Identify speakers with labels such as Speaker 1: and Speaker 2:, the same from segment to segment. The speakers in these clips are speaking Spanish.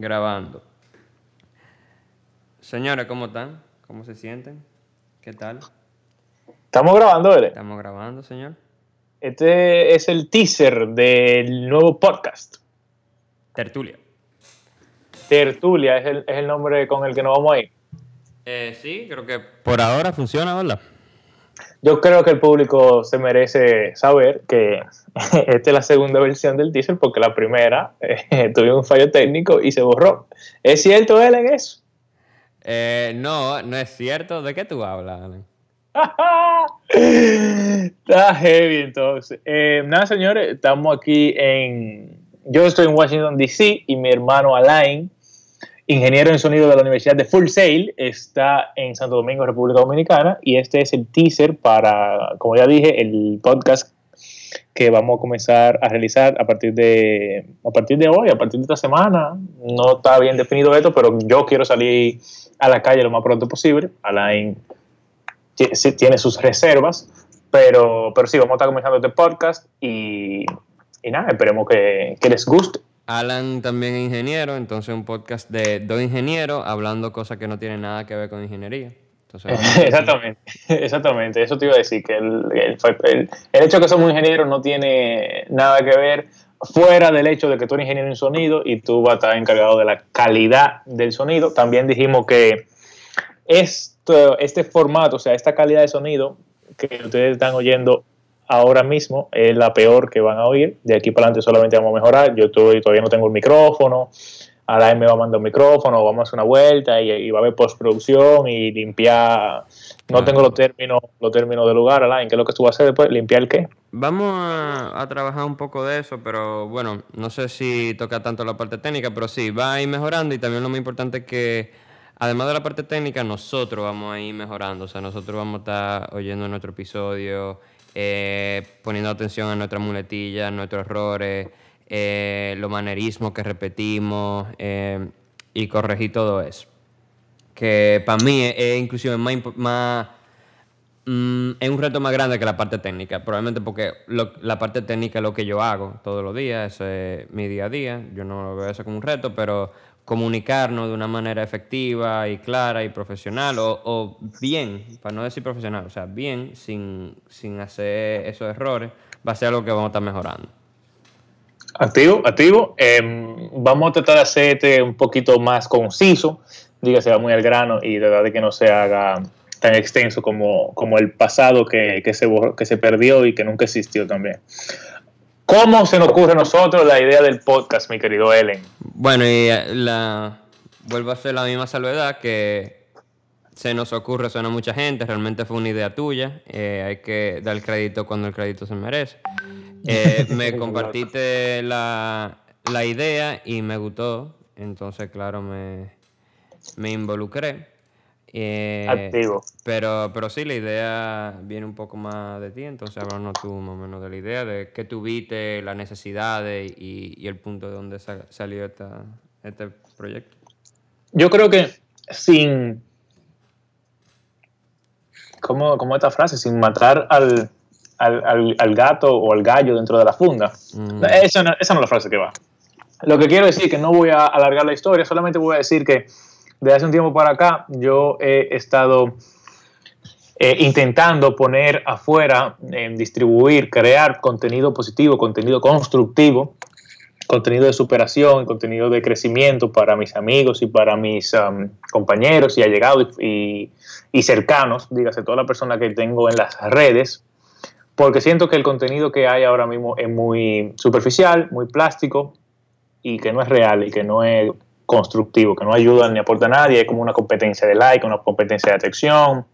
Speaker 1: Grabando. Señores, ¿cómo están? ¿Cómo se sienten? ¿Qué tal?
Speaker 2: Estamos grabando, ¿verdad?
Speaker 1: Estamos grabando, señor.
Speaker 2: Este es el teaser del nuevo podcast.
Speaker 1: Tertulia.
Speaker 2: Tertulia es el, es el nombre con el que nos vamos a ir.
Speaker 1: Eh, sí, creo que por ahora funciona, ¿verdad?
Speaker 2: Yo creo que el público se merece saber que esta es la segunda versión del teaser porque la primera eh, tuvo un fallo técnico y se borró. ¿Es cierto, Ellen, eso?
Speaker 1: Eh, no, no es cierto. ¿De qué tú hablas, Alan?
Speaker 2: Está heavy entonces. Eh, nada, señores, estamos aquí en... Yo estoy en Washington, D.C. y mi hermano Alain, ingeniero en sonido de la Universidad de Full Sail, está en Santo Domingo, República Dominicana, y este es el teaser para, como ya dije, el podcast que vamos a comenzar a realizar a partir de a partir de hoy, a partir de esta semana. No está bien definido esto, pero yo quiero salir a la calle lo más pronto posible. Alain tiene sus reservas, pero, pero sí, vamos a estar comenzando este podcast y, y nada, esperemos que, que les guste.
Speaker 1: Alan también es ingeniero, entonces un podcast de dos ingenieros hablando cosas que no tienen nada que ver con ingeniería. Entonces,
Speaker 2: exactamente, exactamente. Eso te iba a decir, que el, el, el, el, hecho de que somos ingenieros no tiene nada que ver fuera del hecho de que tú eres ingeniero en sonido y tú vas a estar encargado de la calidad del sonido. También dijimos que esto, este formato, o sea, esta calidad de sonido que ustedes están oyendo ahora mismo es la peor que van a oír. De aquí para adelante solamente vamos a mejorar. Yo estoy, todavía no tengo el micrófono. Alain me va a mandar un micrófono, vamos a hacer una vuelta y, y va a haber postproducción y limpiar. No ah. tengo los términos, los términos del lugar, Alain. ¿Qué es lo que tú vas a hacer después? ¿Limpiar el qué?
Speaker 1: Vamos a, a, trabajar un poco de eso, pero bueno, no sé si toca tanto la parte técnica, pero sí, va a ir mejorando y también lo más importante es que, además de la parte técnica, nosotros vamos a ir mejorando. O sea, nosotros vamos a estar oyendo nuestro episodio, eh, poniendo atención a nuestras muletillas, nuestros errores eh, los manerismos que repetimos eh, y corregir todo eso. Que para mí es, inclusive más, mm, es un reto más grande que la parte técnica, probablemente porque la parte técnica es lo que yo hago todos los días, es mi día a día, yo no lo veo eso como un reto, pero comunicarnos de una manera efectiva y clara y profesional, o, bien, para no decir profesional, o sea, bien, sin, sin hacer esos errores, va a ser algo que vamos a estar mejorando.
Speaker 2: Activo, activo. Eh, vamos a tratar de hacerte un poquito más conciso, dígase, va muy al grano y de verdad de que no se haga tan extenso como, como el pasado que, que, se que se perdió y que nunca existió también. ¿Cómo se nos ocurre a nosotros la idea del podcast, mi querido Ellen?
Speaker 1: Bueno, y la vuelvo a hacer la misma salvedad que se nos ocurre, suena a mucha gente, realmente fue una idea tuya, eh, hay que dar crédito cuando el crédito se merece. Eh, me compartiste la, la, idea y me gustó, entonces claro, me, me involucré.
Speaker 2: Eh, Activo.
Speaker 1: Pero, pero sí, la idea viene un poco más de ti, entonces háblanos tú más o menos de la idea, de qué tuviste, las necesidades y, y el punto de donde sa salió esta, este proyecto.
Speaker 2: Yo creo que sin ¿cómo, cómo esta frase? Sin matar al, al, al, al, gato o al gallo dentro de la funda. Mm. Esa, no, esa no es la frase que va. Lo que quiero decir es que no voy a alargar la historia, solamente voy a decir que desde hace un tiempo para acá yo he estado eh, intentando poner afuera, distribuir, crear contenido positivo, contenido constructivo, contenido de superación, contenido de crecimiento para mis amigos y para mis um, compañeros y allegados y, y cercanos, dígase, toda la persona que tengo en las redes, porque siento que el contenido que hay ahora mismo es muy superficial, muy plástico y que no es real y que no es constructivo, que no ayuda ni aporta a nadie, es como una competencia de like, una competencia de atracción,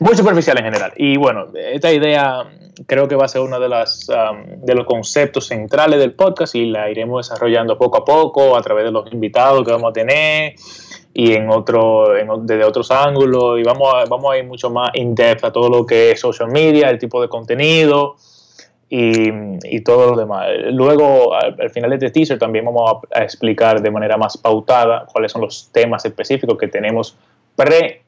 Speaker 2: muy superficial en general. Y bueno, esta idea creo que va a ser uno de, las, um, de los conceptos centrales del podcast y la iremos desarrollando poco a poco a través de los invitados que vamos a tener y en otro, en, desde otros ángulos y vamos a, vamos a ir mucho más in depth a todo lo que es social media, el tipo de contenido y, y todo lo demás. Luego, al, al, final de este teaser también vamos a, explicar de manera más pautada cuáles son los temas específicos que tenemos pre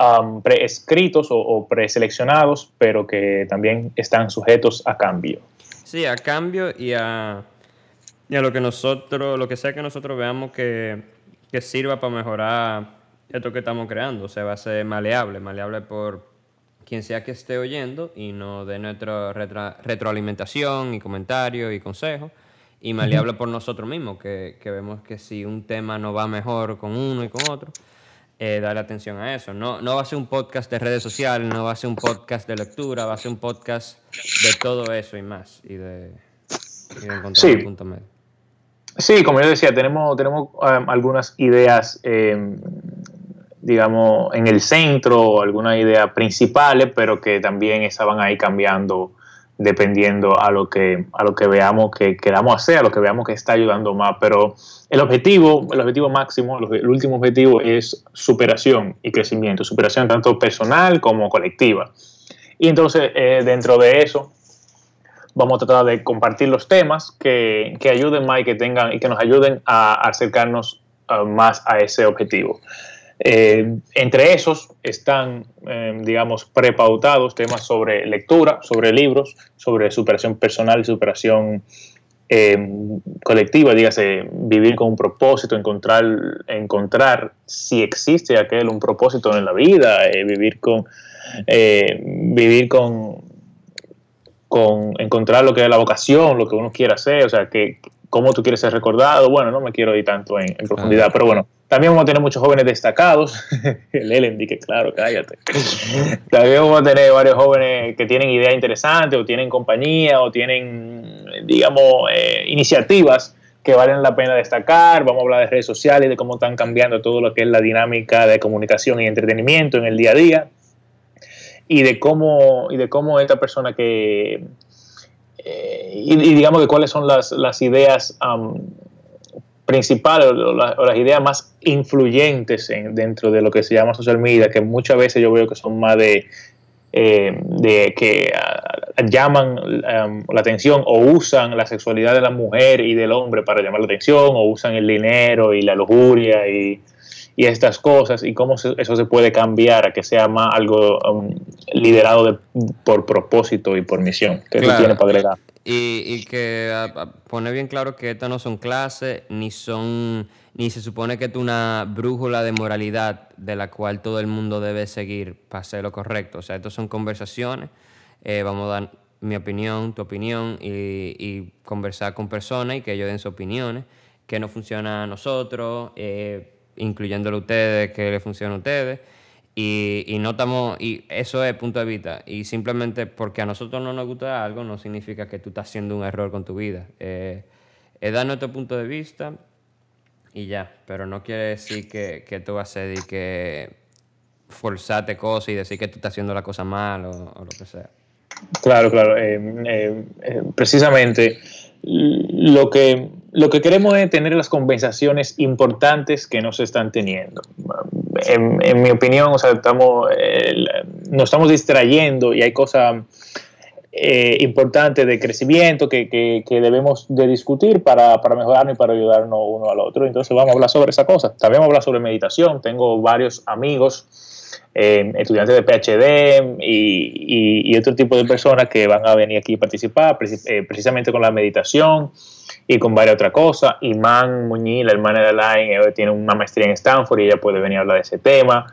Speaker 2: Um, preescritos o, o, preseleccionados, pero que también están sujetos a cambio.
Speaker 1: Sí, a cambio y a, Y a lo que nosotros, lo que sea que nosotros veamos que, que sirva para mejorar esto que estamos creando. O sea, va a ser maleable, maleable por quien sea que esté oyendo y nos dé nuestra retroalimentación y comentarios y consejos. Y maleable por nosotros mismos, que, que, vemos que si un tema no va mejor con uno y con otro, eh, darle atención a eso. No, no va a ser un podcast de redes sociales, no va a ser un podcast de lectura, va a ser un podcast de todo eso y más. Y de,
Speaker 2: encontrar sí. punto medio. Sí, como yo decía, tenemos, tenemos um, algunas ideas, em, digamos, en el centro, algunas ideas principales, pero que también esas van a ir cambiando dependiendo a lo que, a lo que veamos que queramos hacer, a lo que veamos que está ayudando más. Pero el objetivo, el objetivo máximo, el último objetivo es superación y crecimiento, superación tanto personal como colectiva. Y entonces, eh, dentro de eso, vamos a tratar de compartir los temas que, que ayuden más y que tengan y que nos ayuden a acercarnos uh, más a ese objetivo. Eh, entre esos están, eh, digamos, prepautados temas sobre lectura, sobre libros, sobre superación personal y superación eh, colectiva, dígase, vivir con un propósito, encontrar, encontrar si existe aquel un propósito en la vida, vivir con, vivir con, con encontrar lo que es la vocación, lo que uno quiere hacer, o sea, que cómo tú quieres ser recordado. Bueno, no me quiero ir tanto en, profundidad, pero bueno también vamos a tener muchos jóvenes destacados. El Ellen que claro, cállate. También vamos a tener varios jóvenes que tienen ideas interesantes o tienen compañía o tienen, digamos, eh, iniciativas que valen la pena destacar. Vamos a hablar de redes sociales, de cómo están cambiando todo lo que es la dinámica de comunicación y entretenimiento en el día a día. Y de cómo, y de cómo esta persona que... Eh, y, digamos de cuáles son las, ideas principales o, las ideas más influyentes dentro de lo que se llama social media, que muchas veces yo veo que son más de, eh, que ah, llaman la atención o usan la sexualidad de la mujer y del hombre para llamar la atención, o usan el dinero y la lujuria y, y estas cosas, y cómo eso se puede cambiar a que sea más algo um, liderado por propósito y por misión. que tiene para agregar?
Speaker 1: Y, que pone bien claro que estas no son clases, ni son, ni se supone que es una brújula de moralidad de la cual todo el mundo debe seguir para hacer lo correcto. O sea, estas son conversaciones. Eh, vamos a dar mi opinión, tu opinión, y, conversar con personas y que ellos den sus opiniones, que no funciona a nosotros, eh, incluyéndolo a ustedes, que le funciona a ustedes. Y, y, y eso es punto de vista. Y simplemente porque a nosotros no nos gusta algo no significa que tú estás haciendo un error con tu vida. Eh, es dar nuestro punto de vista y ya. Pero no quiere decir que, que tú vas a ser y que forzarte cosas y decir que tú estás haciendo la cosa mal o, lo que sea.
Speaker 2: Claro, claro. Eh, eh, precisamente lo que, lo que queremos es tener las conversaciones importantes que no se están teniendo. En, mi opinión, estamos, nos estamos distrayendo y hay cosas eh, importantes de crecimiento que, que, debemos de discutir para, para, mejorarnos y para ayudarnos uno al otro. Entonces vamos a hablar sobre esa cosa. También vamos a hablar sobre meditación. Tengo varios amigos eh, estudiantes de PhD y, otro tipo de personas que van a venir aquí a participar eh, precisamente con la meditación y con varias otras cosas. Iman Muñiz, la hermana de Alain, ella tiene una maestría en Stanford y ella puede venir a hablar de ese tema.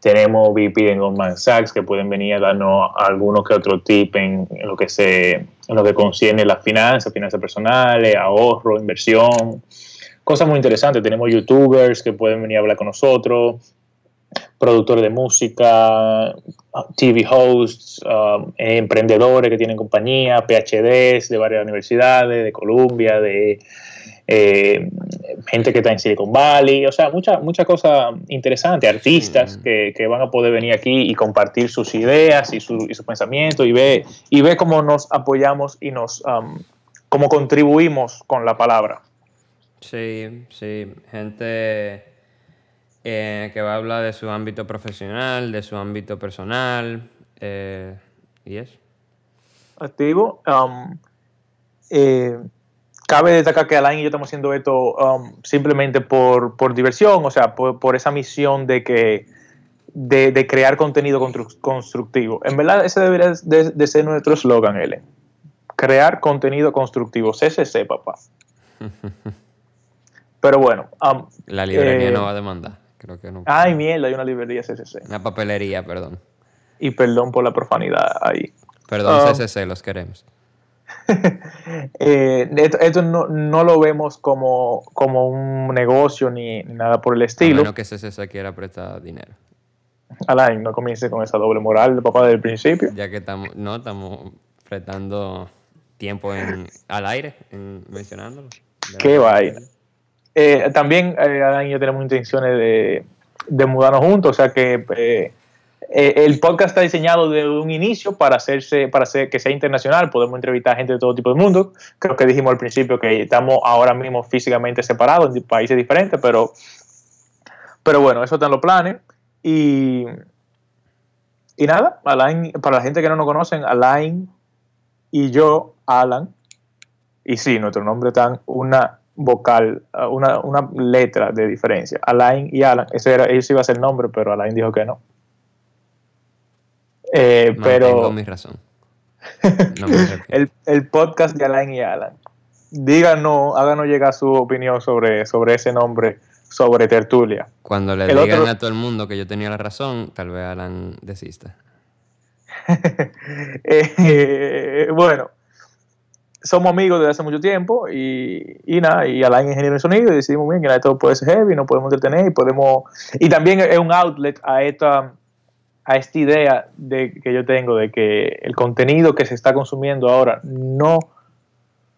Speaker 2: Tenemos VP en Goldman Sachs que pueden venir a darnos algunos que otro tip en, lo que se en lo que concierne las finanzas, finanzas personales, ahorro, inversión, cosas muy interesantes. Tenemos youtubers que pueden venir a hablar con nosotros, productores de música, TV hosts, um, emprendedores que tienen compañía, PhDs de varias universidades, de Columbia, de eh, gente que está en Silicon Valley, o sea, muchas mucha cosas interesantes, artistas que, van a poder venir aquí y compartir sus ideas y su, y su pensamiento y ver y ve cómo nos apoyamos y nos um, cómo contribuimos con la palabra.
Speaker 1: Sí, sí, gente eh, que va a hablar de su ámbito profesional, de su ámbito personal, eh, y eso.
Speaker 2: Activo. Um, eh, cabe destacar que Alain y yo estamos haciendo esto um, simplemente por, diversión, o sea, por, esa misión de que de, crear contenido constructivo. En verdad, ese debería de, ser nuestro eslogan, Ellen. Crear contenido constructivo. CCC, papá. Pero bueno.
Speaker 1: la librería no va a demandar. Creo que no.
Speaker 2: Ay, mierda, hay una librería CCC.
Speaker 1: Una papelería, perdón.
Speaker 2: Y perdón por la profanidad ahí.
Speaker 1: Perdón, CCC, los queremos.
Speaker 2: Eh, esto, no, lo vemos como, como un negocio ni, nada por el estilo. A
Speaker 1: menos que CCC quiera prestar dinero.
Speaker 2: Alain, no comience con esa doble moral papá del principio.
Speaker 1: Ya que estamos, no, estamos prestando tiempo en, al aire, en, mencionándolo.
Speaker 2: Qué vaina. Eh, también eh, y yo tenemos intenciones de, mudarnos juntos, o sea que eh, eh, el podcast está diseñado de un inicio para hacerse, para hacer que sea internacional. Podemos entrevistar a gente de todo tipo de mundo. Creo que dijimos al principio que estamos ahora mismo físicamente separados en países diferentes, pero, pero bueno, eso está en los planes. Y, y nada, Alain, para la gente que no nos conocen, Alain y yo, Alan, y sí, nuestro nombre está una vocal, una, una letra de diferencia. Alain y Alan, eso era, eso iba a ser el nombre, pero Alain dijo que no. Eh, pero.
Speaker 1: mi razón.
Speaker 2: el, podcast de Alain y Alan. Díganos, háganos llegar su opinión sobre, sobre ese nombre, sobre Tertulia.
Speaker 1: Cuando le digan a todo el mundo que yo tenía la razón, tal vez Alan desista.
Speaker 2: Eh, bueno, somos amigos desde hace mucho tiempo y, y nada, y Alain ingeniero de sonido y decidimos bien que esto puede ser heavy, nos podemos entretener y podemos... Y también es un outlet a esta a esta idea de, que yo tengo de que el contenido que se está consumiendo ahora no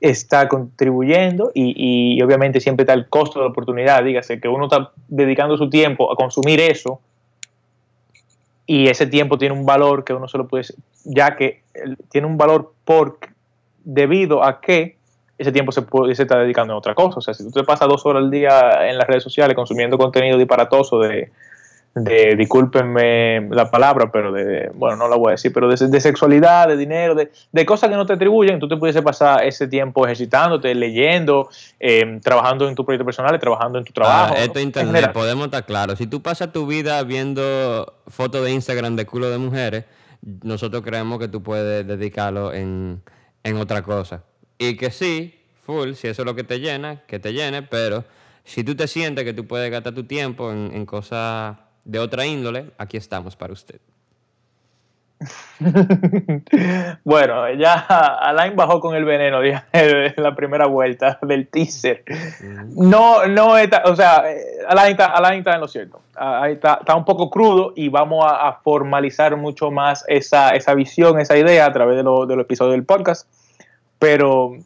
Speaker 2: está contribuyendo y, obviamente siempre está el costo de la oportunidad, dígase que uno está dedicando su tiempo a consumir eso y ese tiempo tiene un valor que uno solo puede, ya que tiene un valor por debido a que ese tiempo se, puede, se está dedicando a otra cosa. O sea, si tú te pasas dos horas al día en las redes sociales consumiendo contenido disparatoso de, de, discúlpenme la palabra, pero de, bueno, no la voy a decir, pero de, sexualidad, de dinero, de, cosas que no te atribuyen, tú te pudiese pasar ese tiempo ejercitándote, leyendo, em, trabajando en tu proyecto personal trabajando en tu trabajo.
Speaker 1: Ah, esto internet, podemos estar claros. Si tú pasas tu vida viendo fotos de Instagram de culo de mujeres, nosotros creemos que tú puedes dedicarlo en, en otra cosa. Y que sí, full, si eso es lo que te llena, que te llene, pero si tú te sientes que tú puedes gastar tu tiempo en, cosas de otra índole, aquí estamos para usted.
Speaker 2: bueno, ya Alain bajó con el veneno en la primera vuelta del teaser. No, no está, o sea, Alain está, Alain está en lo cierto. Ahí está, está, un poco crudo y vamos a, formalizar mucho más esa, esa, visión, esa idea a través de, lo, de los episodios del podcast. Pero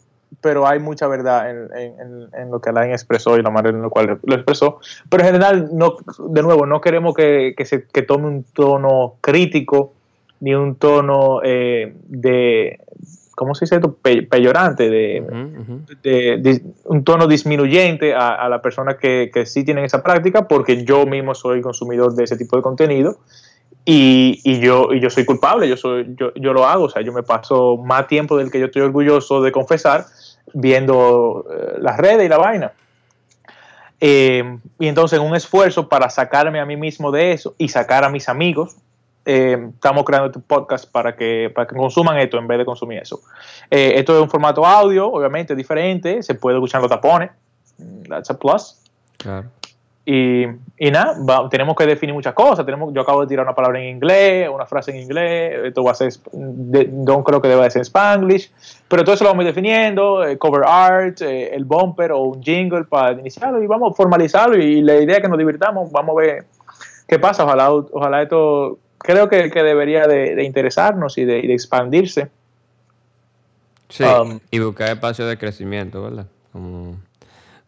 Speaker 2: pero hay mucha verdad en, lo que Alain expresó y la manera en la cual lo expresó. Pero en general, no, de nuevo, no queremos que, se tome un tono crítico ni un tono eh, de, ¿cómo se dice esto? peyorante, de, un tono disminuyente a, la persona que, que, sí tienen esa práctica, porque yo mismo soy consumidor de ese tipo de contenido y, y, yo, y yo soy culpable, yo, soy, yo, yo lo hago, o sea, yo me paso más tiempo del que yo estoy orgulloso de confesar viendo eh, las redes y la vaina. Eh, y entonces en un esfuerzo para sacarme a mí mismo de eso y sacar a mis amigos, eh, estamos creando este podcast para que, para que consuman esto en vez de consumir eso. esto es un formato audio, obviamente diferente, se puede escuchar los tapones, that's a plus. Claro. Y, y nada, tenemos que definir muchas cosas. Tenemos, yo acabo de tirar una palabra en inglés, una frase en inglés, esto va a ser, no creo que deba de ser en Spanglish, pero todo eso lo vamos definiendo, eh, cover art, eh, el bumper o un jingle para iniciarlo y vamos a formalizarlo y la idea es que nos divirtamos, vamos a ver qué pasa, ojalá, ojalá esto, creo que, que debería de, interesarnos y de, expandirse.
Speaker 1: Sí, um, y buscar espacio de crecimiento, ¿verdad? Como,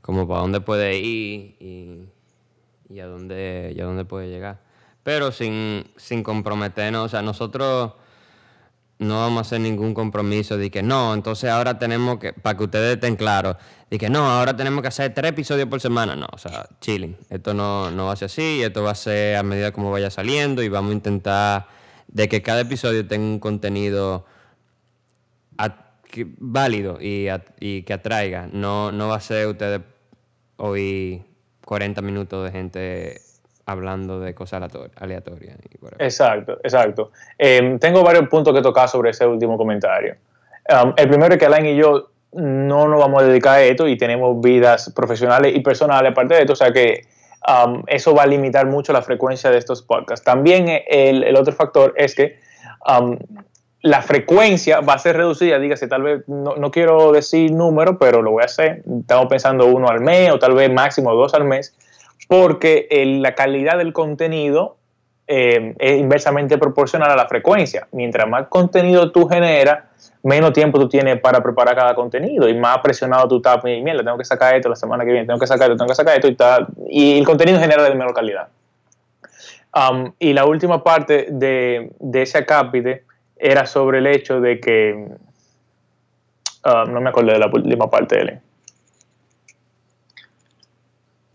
Speaker 1: como para dónde puede ir y y a dónde, y a dónde puede llegar. Pero sin, sin comprometernos, o sea, nosotros no vamos a hacer ningún compromiso de que no, entonces ahora tenemos que, para que ustedes estén claros, de que no, ahora tenemos que hacer tres episodios por semana. No, o sea, chilling. Esto no, no va a ser así, esto va a ser a medida como vaya saliendo y vamos a intentar de que cada episodio tenga un contenido válido y, y, que atraiga. No, no va a ser ustedes hoy 40 minutos de gente hablando de cosas aleatorias.
Speaker 2: Exacto, exacto. Em, tengo varios puntos que tocar sobre ese último comentario. El primero es que Alain y yo no nos vamos a dedicar a esto y tenemos vidas profesionales y personales aparte de esto, o sea que eso va a limitar mucho la frecuencia de estos podcasts. También el, otro factor es que la frecuencia va a ser reducida, dígase, tal vez, no, no, quiero decir número, pero lo voy a hacer, estamos pensando uno al mes o tal vez máximo dos al mes, porque la calidad del contenido eh, es inversamente proporcional a la frecuencia. Mientras más contenido tú generas, menos tiempo tú tienes para preparar cada contenido y más presionado tú estás, mierda, tengo que sacar esto la semana que viene, tengo que sacar esto, tengo que sacar esto y, el contenido genera de menor calidad. Um, y la última parte de, ese acápite era sobre el hecho de que, uh, no me acuerdo de la última parte de él.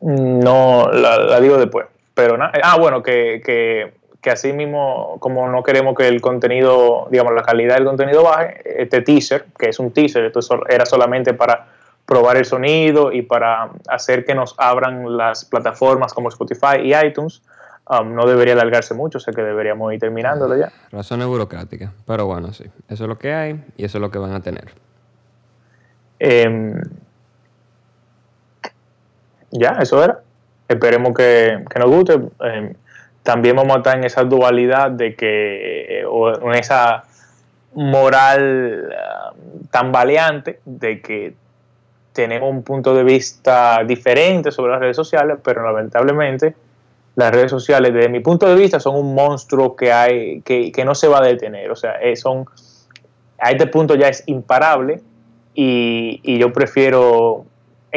Speaker 2: No, la, digo después. Pero nada, ah, bueno, que, que, que, así mismo, como no queremos que el contenido, digamos, la calidad del contenido baje, este teaser, que es un teaser, esto era solamente para probar el sonido y para hacer que nos abran las plataformas como Spotify y iTunes, Um, no debería alargarse mucho, sé que deberíamos ir terminándolo ya.
Speaker 1: Razones burocráticas, pero bueno, sí, eso es lo que hay y eso es lo que van a tener.
Speaker 2: Em, ya, eso era. Esperemos que, nos guste. Em, también vamos a estar en esa dualidad de que, o en esa moral uh, tan de que tenemos un punto de vista diferente sobre las redes sociales, pero lamentablemente las redes sociales, desde mi punto de vista, son un monstruo que hay, que, no se va a detener. O sea, eh, son, a este punto ya es imparable y, yo prefiero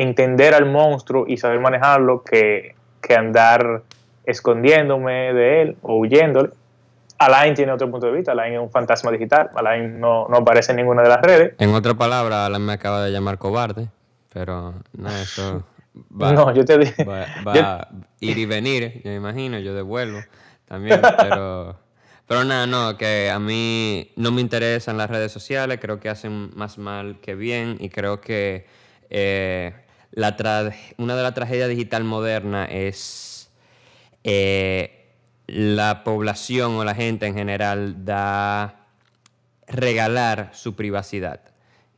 Speaker 2: entender al monstruo y saber manejarlo que, andar escondiéndome de él o huyéndole. Alain tiene otro punto de vista, Alain es un fantasma digital, Alain no, no aparece en ninguna de las redes.
Speaker 1: En otra palabra, Alain me acaba de llamar cobarde, pero no, eso
Speaker 2: no, yo te dije.
Speaker 1: Va, a ir y venir, yo me imagino, yo devuelvo también, pero. Pero nada, no, que a mí no me interesan las redes sociales, creo que hacen más mal que bien y creo que eh, la una de las tragedias digital moderna es eh, la población o la gente en general da regalar su privacidad.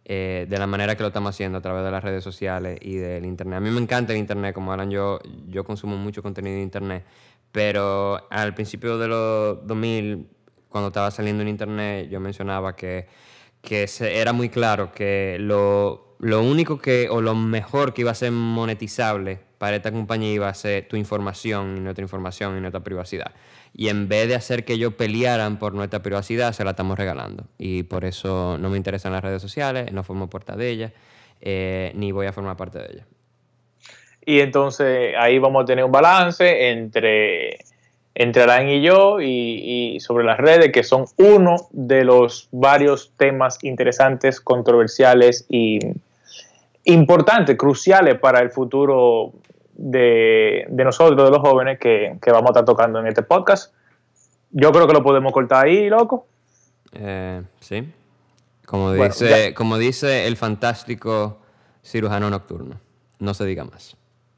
Speaker 1: Eh, de la manera que lo estamos haciendo a través de las redes sociales y del Internet. A mí me encanta el Internet, como ahora yo, yo consumo mucho contenido de Internet, pero al principio de los 2000, cuando estaba saliendo en Internet, yo mencionaba que, que era muy claro que lo, lo único que, o lo mejor que iba a ser monetizable para esta compañía iba a ser tu información y nuestra información y nuestra privacidad y en vez de hacer que ellos pelearan por nuestra privacidad, se la estamos regalando. Y por eso no me interesan las redes sociales, no formo parte de ellas, eh, ni voy a formar parte de ellas.
Speaker 2: Y entonces ahí vamos a tener un balance entre, entre Alain y yo y, sobre las redes, que son uno de los varios temas interesantes, controversiales y importantes, cruciales para el futuro de, nosotros, de los jóvenes, que, vamos a estar tocando en este podcast. Yo creo que lo podemos cortar ahí, loco.
Speaker 1: Eh, sí. Como dice, como dice el fantástico cirujano nocturno. No se diga más.